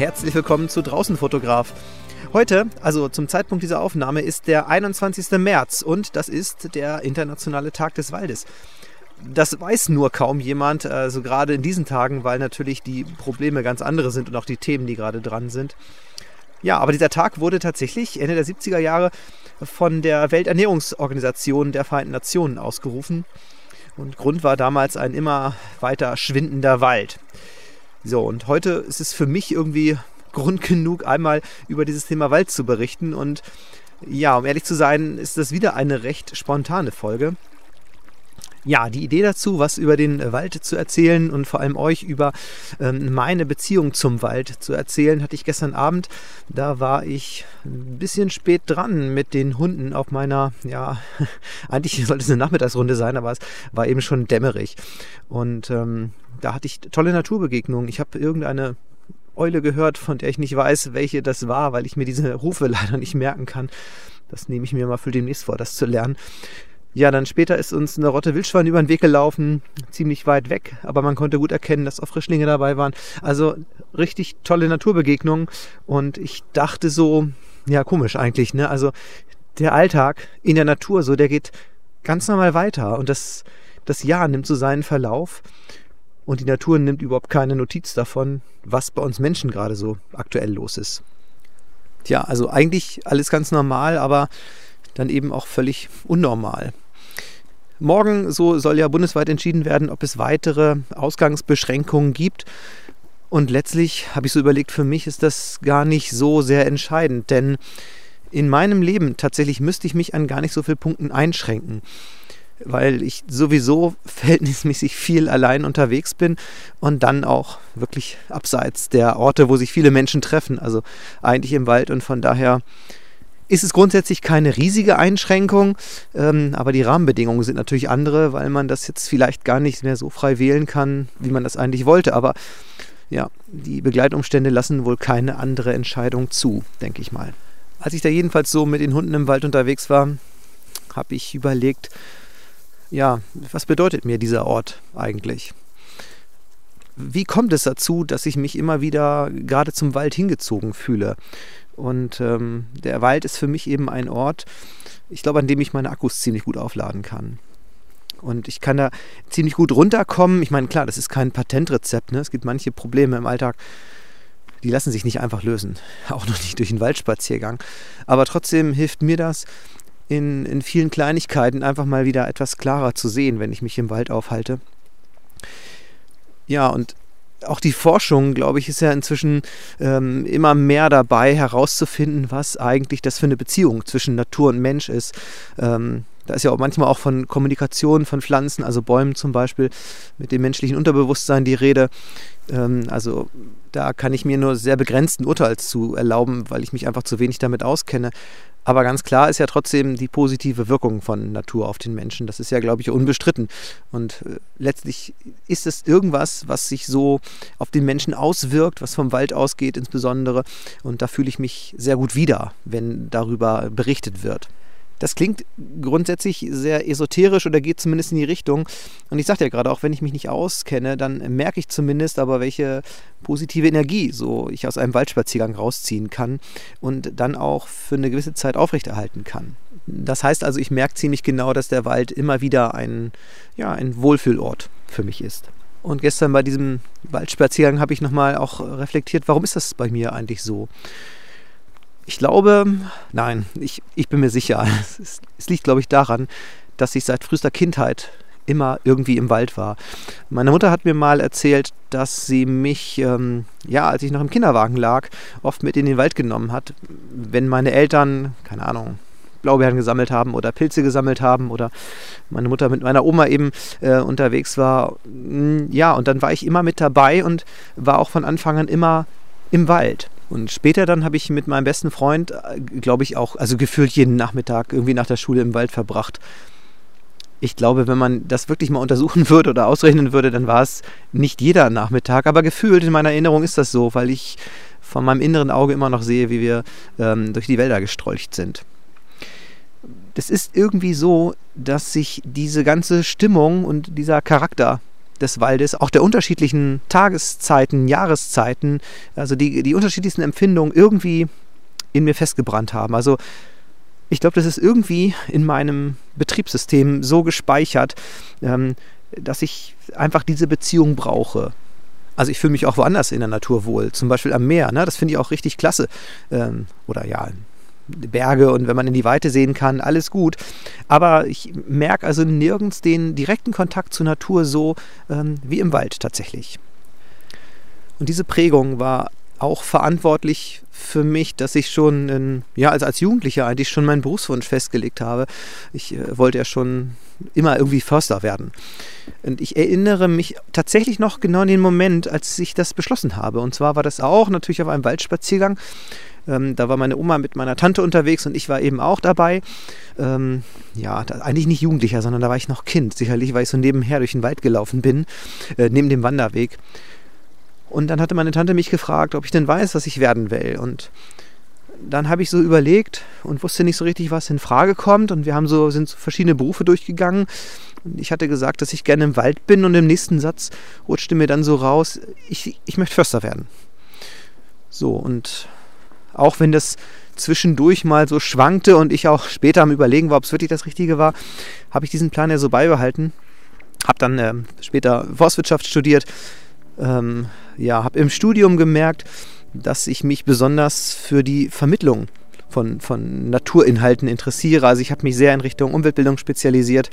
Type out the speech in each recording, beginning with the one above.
Herzlich willkommen zu Draußen Fotograf. Heute, also zum Zeitpunkt dieser Aufnahme, ist der 21. März und das ist der internationale Tag des Waldes. Das weiß nur kaum jemand, also gerade in diesen Tagen, weil natürlich die Probleme ganz andere sind und auch die Themen, die gerade dran sind. Ja, aber dieser Tag wurde tatsächlich Ende der 70er Jahre von der Welternährungsorganisation der Vereinten Nationen ausgerufen. Und Grund war damals ein immer weiter schwindender Wald. So, und heute ist es für mich irgendwie Grund genug, einmal über dieses Thema Wald zu berichten. Und ja, um ehrlich zu sein, ist das wieder eine recht spontane Folge ja, die Idee dazu, was über den Wald zu erzählen und vor allem euch über ähm, meine Beziehung zum Wald zu erzählen, hatte ich gestern Abend. Da war ich ein bisschen spät dran mit den Hunden auf meiner, ja, eigentlich sollte es eine Nachmittagsrunde sein, aber es war eben schon dämmerig. Und ähm, da hatte ich tolle Naturbegegnungen. Ich habe irgendeine Eule gehört, von der ich nicht weiß, welche das war, weil ich mir diese Rufe leider nicht merken kann. Das nehme ich mir mal für demnächst vor, das zu lernen. Ja, dann später ist uns eine Rotte Wildschwein über den Weg gelaufen, ziemlich weit weg, aber man konnte gut erkennen, dass auch Frischlinge dabei waren. Also richtig tolle Naturbegegnung und ich dachte so, ja komisch eigentlich, ne? Also der Alltag in der Natur, so der geht ganz normal weiter und das, das Jahr nimmt so seinen Verlauf und die Natur nimmt überhaupt keine Notiz davon, was bei uns Menschen gerade so aktuell los ist. Tja, also eigentlich alles ganz normal, aber dann eben auch völlig unnormal. Morgen, so soll ja bundesweit entschieden werden, ob es weitere Ausgangsbeschränkungen gibt. Und letztlich habe ich so überlegt, für mich ist das gar nicht so sehr entscheidend, denn in meinem Leben tatsächlich müsste ich mich an gar nicht so vielen Punkten einschränken, weil ich sowieso verhältnismäßig viel allein unterwegs bin und dann auch wirklich abseits der Orte, wo sich viele Menschen treffen, also eigentlich im Wald und von daher ist es grundsätzlich keine riesige Einschränkung, ähm, aber die Rahmenbedingungen sind natürlich andere, weil man das jetzt vielleicht gar nicht mehr so frei wählen kann, wie man das eigentlich wollte. Aber ja, die Begleitumstände lassen wohl keine andere Entscheidung zu, denke ich mal. Als ich da jedenfalls so mit den Hunden im Wald unterwegs war, habe ich überlegt, ja, was bedeutet mir dieser Ort eigentlich? Wie kommt es dazu, dass ich mich immer wieder gerade zum Wald hingezogen fühle? Und ähm, der Wald ist für mich eben ein Ort, ich glaube, an dem ich meine Akkus ziemlich gut aufladen kann. Und ich kann da ziemlich gut runterkommen. Ich meine, klar, das ist kein Patentrezept. Ne? Es gibt manche Probleme im Alltag, die lassen sich nicht einfach lösen. Auch noch nicht durch einen Waldspaziergang. Aber trotzdem hilft mir das, in, in vielen Kleinigkeiten einfach mal wieder etwas klarer zu sehen, wenn ich mich im Wald aufhalte. Ja, und auch die Forschung, glaube ich, ist ja inzwischen ähm, immer mehr dabei, herauszufinden, was eigentlich das für eine Beziehung zwischen Natur und Mensch ist. Ähm, da ist ja auch manchmal auch von Kommunikation von Pflanzen, also Bäumen zum Beispiel, mit dem menschlichen Unterbewusstsein die Rede. Ähm, also da kann ich mir nur sehr begrenzten Urteil zu erlauben, weil ich mich einfach zu wenig damit auskenne. Aber ganz klar ist ja trotzdem die positive Wirkung von Natur auf den Menschen. Das ist ja, glaube ich, unbestritten. Und äh, letztlich ist es irgendwas, was sich so auf den Menschen auswirkt, was vom Wald ausgeht insbesondere. Und da fühle ich mich sehr gut wieder, wenn darüber berichtet wird. Das klingt grundsätzlich sehr esoterisch oder geht zumindest in die Richtung. Und ich sagte ja gerade, auch wenn ich mich nicht auskenne, dann merke ich zumindest aber, welche positive Energie so ich aus einem Waldspaziergang rausziehen kann und dann auch für eine gewisse Zeit aufrechterhalten kann. Das heißt also, ich merke ziemlich genau, dass der Wald immer wieder ein, ja, ein Wohlfühlort für mich ist. Und gestern bei diesem Waldspaziergang habe ich nochmal auch reflektiert, warum ist das bei mir eigentlich so? Ich glaube, nein, ich, ich bin mir sicher. Es, es liegt, glaube ich, daran, dass ich seit frühester Kindheit immer irgendwie im Wald war. Meine Mutter hat mir mal erzählt, dass sie mich, ähm, ja, als ich noch im Kinderwagen lag, oft mit in den Wald genommen hat, wenn meine Eltern, keine Ahnung, Blaubeeren gesammelt haben oder Pilze gesammelt haben oder meine Mutter mit meiner Oma eben äh, unterwegs war. Ja, und dann war ich immer mit dabei und war auch von Anfang an immer im Wald. Und später dann habe ich mit meinem besten Freund, äh, glaube ich, auch, also gefühlt jeden Nachmittag irgendwie nach der Schule im Wald verbracht. Ich glaube, wenn man das wirklich mal untersuchen würde oder ausrechnen würde, dann war es nicht jeder Nachmittag, aber gefühlt in meiner Erinnerung ist das so, weil ich von meinem inneren Auge immer noch sehe, wie wir ähm, durch die Wälder gestrolcht sind. Das ist irgendwie so, dass sich diese ganze Stimmung und dieser Charakter des Waldes, auch der unterschiedlichen Tageszeiten, Jahreszeiten, also die, die unterschiedlichsten Empfindungen irgendwie in mir festgebrannt haben. Also ich glaube, das ist irgendwie in meinem Betriebssystem so gespeichert, ähm, dass ich einfach diese Beziehung brauche. Also ich fühle mich auch woanders in der Natur wohl, zum Beispiel am Meer. Ne? Das finde ich auch richtig klasse. Ähm, oder ja, Berge und wenn man in die Weite sehen kann, alles gut. Aber ich merke also nirgends den direkten Kontakt zur Natur so ähm, wie im Wald tatsächlich. Und diese Prägung war auch verantwortlich für mich, dass ich schon, in, ja, also als Jugendlicher eigentlich schon meinen Berufswunsch festgelegt habe. Ich äh, wollte ja schon immer irgendwie Förster werden. Und ich erinnere mich tatsächlich noch genau an den Moment, als ich das beschlossen habe. Und zwar war das auch natürlich auf einem Waldspaziergang. Ähm, da war meine Oma mit meiner Tante unterwegs und ich war eben auch dabei. Ähm, ja, da, eigentlich nicht Jugendlicher, sondern da war ich noch Kind. Sicherlich, weil ich so nebenher durch den Wald gelaufen bin, äh, neben dem Wanderweg. Und dann hatte meine Tante mich gefragt, ob ich denn weiß, was ich werden will. Und dann habe ich so überlegt und wusste nicht so richtig, was in Frage kommt. Und wir haben so, sind so verschiedene Berufe durchgegangen. Und ich hatte gesagt, dass ich gerne im Wald bin. Und im nächsten Satz rutschte mir dann so raus, ich, ich möchte Förster werden. So, und auch wenn das zwischendurch mal so schwankte und ich auch später am Überlegen war, ob es wirklich das Richtige war, habe ich diesen Plan ja so beibehalten. Habe dann äh, später Forstwirtschaft studiert, ähm, ja, habe im Studium gemerkt, dass ich mich besonders für die Vermittlung von, von Naturinhalten interessiere. Also ich habe mich sehr in Richtung Umweltbildung spezialisiert.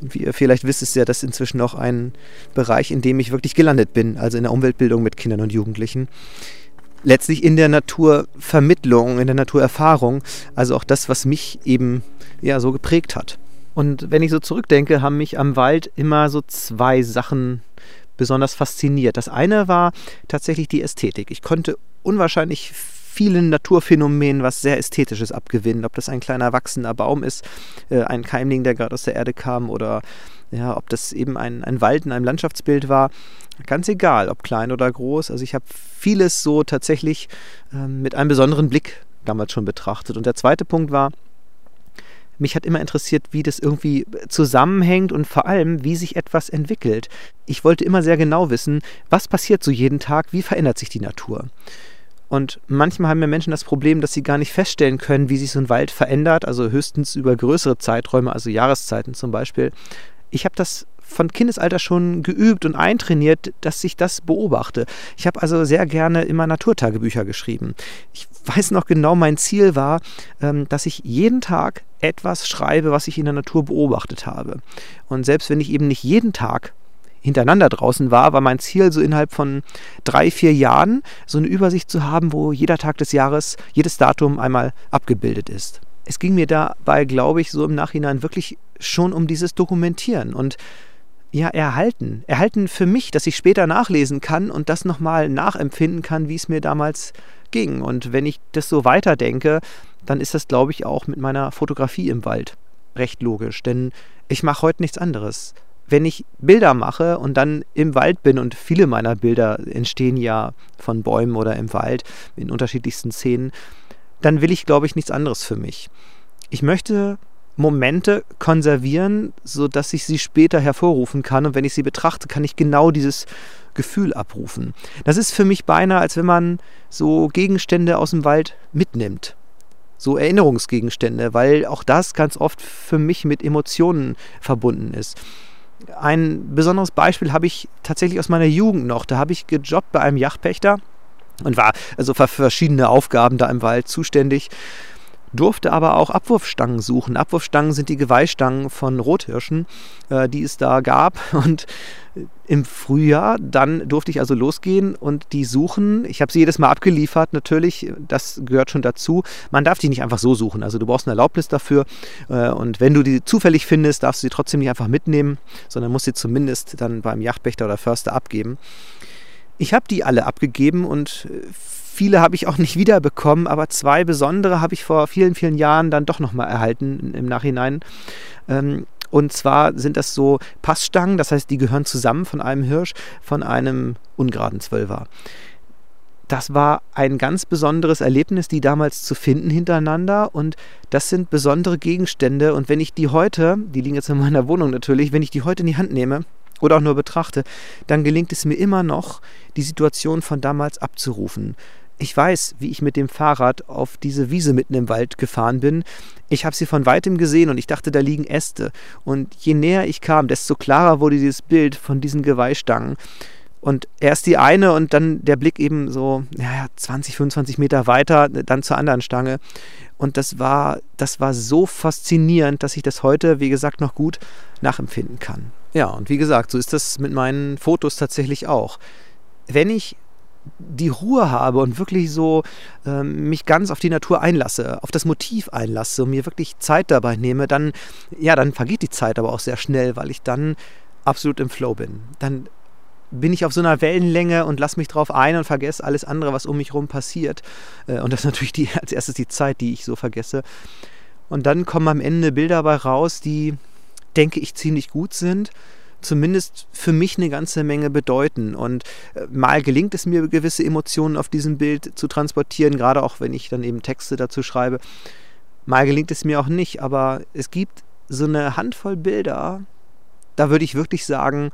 Und wie ihr vielleicht wisst, ist ja das inzwischen auch ein Bereich, in dem ich wirklich gelandet bin, also in der Umweltbildung mit Kindern und Jugendlichen. Letztlich in der Naturvermittlung, in der Naturerfahrung, also auch das, was mich eben ja so geprägt hat. Und wenn ich so zurückdenke, haben mich am Wald immer so zwei Sachen besonders fasziniert. Das eine war tatsächlich die Ästhetik. Ich konnte unwahrscheinlich vielen Naturphänomenen was sehr Ästhetisches abgewinnen. Ob das ein kleiner wachsender Baum ist, äh, ein Keimling, der gerade aus der Erde kam, oder ja, ob das eben ein, ein Wald in einem Landschaftsbild war. Ganz egal, ob klein oder groß. Also ich habe vieles so tatsächlich äh, mit einem besonderen Blick damals schon betrachtet. Und der zweite Punkt war, mich hat immer interessiert, wie das irgendwie zusammenhängt und vor allem, wie sich etwas entwickelt. Ich wollte immer sehr genau wissen, was passiert so jeden Tag, wie verändert sich die Natur. Und manchmal haben ja Menschen das Problem, dass sie gar nicht feststellen können, wie sich so ein Wald verändert, also höchstens über größere Zeiträume, also Jahreszeiten zum Beispiel. Ich habe das von Kindesalter schon geübt und eintrainiert, dass ich das beobachte. Ich habe also sehr gerne immer Naturtagebücher geschrieben. Ich weiß noch genau, mein Ziel war, ähm, dass ich jeden Tag etwas schreibe, was ich in der Natur beobachtet habe. Und selbst wenn ich eben nicht jeden Tag hintereinander draußen war, war mein Ziel, so innerhalb von drei, vier Jahren so eine Übersicht zu haben, wo jeder Tag des Jahres, jedes Datum einmal abgebildet ist. Es ging mir dabei, glaube ich, so im Nachhinein wirklich schon um dieses Dokumentieren und ja, erhalten. Erhalten für mich, dass ich später nachlesen kann und das nochmal nachempfinden kann, wie es mir damals ging. Und wenn ich das so weiterdenke, dann ist das, glaube ich, auch mit meiner Fotografie im Wald recht logisch. Denn ich mache heute nichts anderes. Wenn ich Bilder mache und dann im Wald bin, und viele meiner Bilder entstehen ja von Bäumen oder im Wald in unterschiedlichsten Szenen, dann will ich, glaube ich, nichts anderes für mich. Ich möchte Momente konservieren, sodass ich sie später hervorrufen kann. Und wenn ich sie betrachte, kann ich genau dieses Gefühl abrufen. Das ist für mich beinahe, als wenn man so Gegenstände aus dem Wald mitnimmt. So Erinnerungsgegenstände, weil auch das ganz oft für mich mit Emotionen verbunden ist. Ein besonderes Beispiel habe ich tatsächlich aus meiner Jugend noch. Da habe ich gejobbt bei einem Yachtpächter und war also für verschiedene Aufgaben da im Wald zuständig durfte aber auch Abwurfstangen suchen. Abwurfstangen sind die Geweihstangen von Rothirschen, äh, die es da gab. Und im Frühjahr, dann durfte ich also losgehen und die suchen. Ich habe sie jedes Mal abgeliefert, natürlich, das gehört schon dazu. Man darf die nicht einfach so suchen, also du brauchst eine Erlaubnis dafür. Äh, und wenn du die zufällig findest, darfst du sie trotzdem nicht einfach mitnehmen, sondern musst sie zumindest dann beim Yachtpächter oder Förster abgeben. Ich habe die alle abgegeben und äh, viele habe ich auch nicht wiederbekommen, aber zwei besondere habe ich vor vielen, vielen Jahren dann doch nochmal erhalten im Nachhinein. Ähm, und zwar sind das so Passstangen, das heißt, die gehören zusammen von einem Hirsch, von einem ungeraden Zwölfer. Das war ein ganz besonderes Erlebnis, die damals zu finden hintereinander. Und das sind besondere Gegenstände. Und wenn ich die heute, die liegen jetzt in meiner Wohnung natürlich, wenn ich die heute in die Hand nehme, oder auch nur betrachte, dann gelingt es mir immer noch, die Situation von damals abzurufen. Ich weiß, wie ich mit dem Fahrrad auf diese Wiese mitten im Wald gefahren bin. Ich habe sie von weitem gesehen und ich dachte, da liegen Äste. Und je näher ich kam, desto klarer wurde dieses Bild von diesen Geweihstangen. Und erst die eine und dann der Blick eben so ja, 20, 25 Meter weiter, dann zur anderen Stange. Und das war, das war so faszinierend, dass ich das heute, wie gesagt, noch gut nachempfinden kann. Ja, und wie gesagt, so ist das mit meinen Fotos tatsächlich auch. Wenn ich die Ruhe habe und wirklich so äh, mich ganz auf die Natur einlasse, auf das Motiv einlasse und mir wirklich Zeit dabei nehme, dann, ja, dann vergeht die Zeit aber auch sehr schnell, weil ich dann absolut im Flow bin. Dann bin ich auf so einer Wellenlänge und lasse mich drauf ein und vergesse alles andere, was um mich herum passiert. Äh, und das ist natürlich die, als erstes die Zeit, die ich so vergesse. Und dann kommen am Ende Bilder dabei raus, die, denke ich, ziemlich gut sind. Zumindest für mich eine ganze Menge bedeuten. Und äh, mal gelingt es mir, gewisse Emotionen auf diesem Bild zu transportieren, gerade auch wenn ich dann eben Texte dazu schreibe. Mal gelingt es mir auch nicht, aber es gibt so eine Handvoll Bilder, da würde ich wirklich sagen,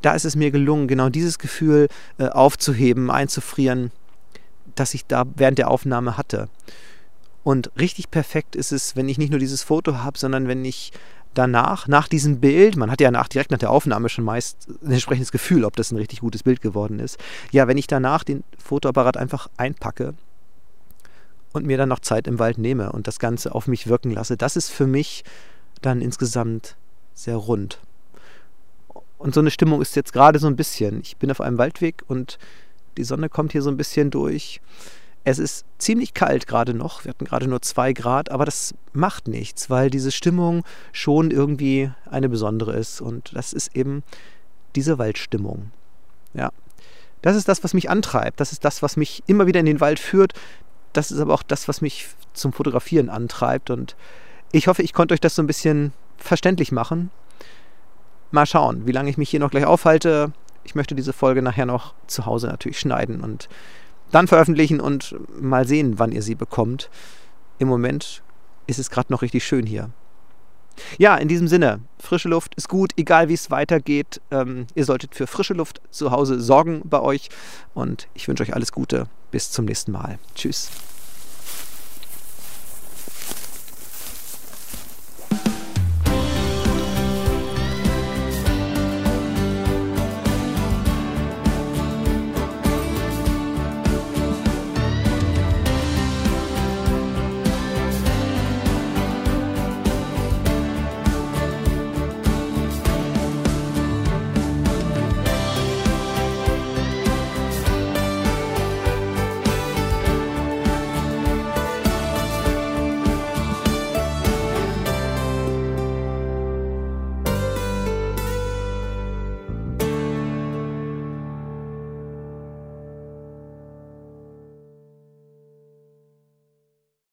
da ist es mir gelungen, genau dieses Gefühl äh, aufzuheben, einzufrieren, das ich da während der Aufnahme hatte. Und richtig perfekt ist es, wenn ich nicht nur dieses Foto habe, sondern wenn ich danach, nach diesem Bild, man hat ja nach, direkt nach der Aufnahme schon meist ein entsprechendes Gefühl, ob das ein richtig gutes Bild geworden ist. Ja, wenn ich danach den Fotoapparat einfach einpacke und mir dann noch Zeit im Wald nehme und das Ganze auf mich wirken lasse, das ist für mich dann insgesamt sehr rund. Und so eine Stimmung ist jetzt gerade so ein bisschen. Ich bin auf einem Waldweg und die Sonne kommt hier so ein bisschen durch. Es ist ziemlich kalt gerade noch. Wir hatten gerade nur zwei Grad, aber das macht nichts, weil diese Stimmung schon irgendwie eine besondere ist. Und das ist eben diese Waldstimmung. Ja. Das ist das, was mich antreibt. Das ist das, was mich immer wieder in den Wald führt. Das ist aber auch das, was mich zum Fotografieren antreibt. Und ich hoffe, ich konnte euch das so ein bisschen verständlich machen. Mal schauen, wie lange ich mich hier noch gleich aufhalte. Ich möchte diese Folge nachher noch zu Hause natürlich schneiden und dann veröffentlichen und mal sehen, wann ihr sie bekommt. Im Moment ist es gerade noch richtig schön hier. Ja, in diesem Sinne, frische Luft ist gut, egal wie es weitergeht. Ähm, ihr solltet für frische Luft zu Hause sorgen bei euch und ich wünsche euch alles Gute. Bis zum nächsten Mal. Tschüss.